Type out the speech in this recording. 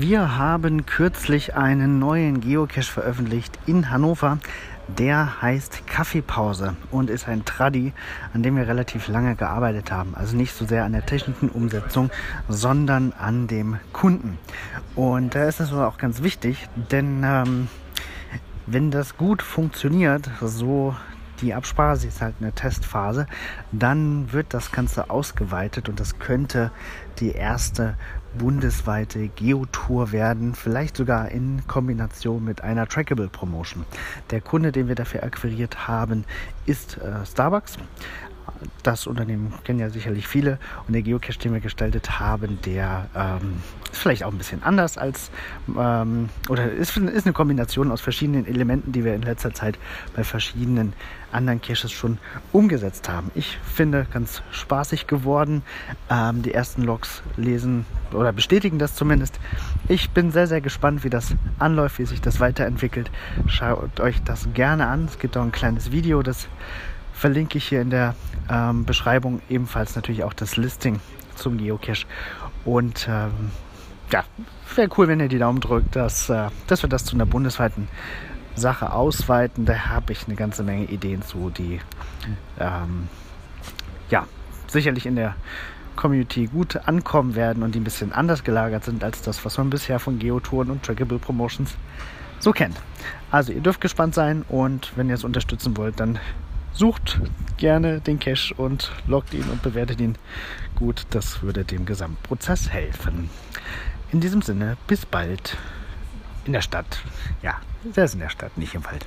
Wir haben kürzlich einen neuen Geocache veröffentlicht in Hannover. Der heißt Kaffeepause und ist ein Tradi, an dem wir relativ lange gearbeitet haben. Also nicht so sehr an der technischen Umsetzung, sondern an dem Kunden. Und da ist es auch ganz wichtig, denn ähm, wenn das gut funktioniert, so die Absprache, sie ist halt eine Testphase, dann wird das Ganze ausgeweitet und das könnte die erste bundesweite Geotour werden, vielleicht sogar in Kombination mit einer Trackable Promotion. Der Kunde, den wir dafür akquiriert haben, ist äh, Starbucks das Unternehmen kennen ja sicherlich viele und der Geocache, den wir gestaltet haben, der ähm, ist vielleicht auch ein bisschen anders als ähm, oder ist, ist eine Kombination aus verschiedenen Elementen, die wir in letzter Zeit bei verschiedenen anderen Caches schon umgesetzt haben. Ich finde ganz spaßig geworden. Ähm, die ersten Logs lesen oder bestätigen das zumindest. Ich bin sehr, sehr gespannt, wie das anläuft, wie sich das weiterentwickelt. Schaut euch das gerne an. Es gibt auch ein kleines Video, das verlinke ich hier in der ähm, Beschreibung ebenfalls natürlich auch das Listing zum Geocache. Und ähm, ja, wäre cool, wenn ihr die Daumen drückt, dass, äh, dass wir das zu einer bundesweiten Sache ausweiten. Da habe ich eine ganze Menge Ideen zu, die ähm, ja sicherlich in der Community gut ankommen werden und die ein bisschen anders gelagert sind als das, was man bisher von Geotouren und Trackable Promotions so kennt. Also ihr dürft gespannt sein und wenn ihr es unterstützen wollt, dann sucht gerne den Cache und loggt ihn und bewertet ihn gut. Das würde dem Gesamtprozess helfen. In diesem Sinne, bis bald in der Stadt. Ja, ist in der Stadt, nicht im Wald.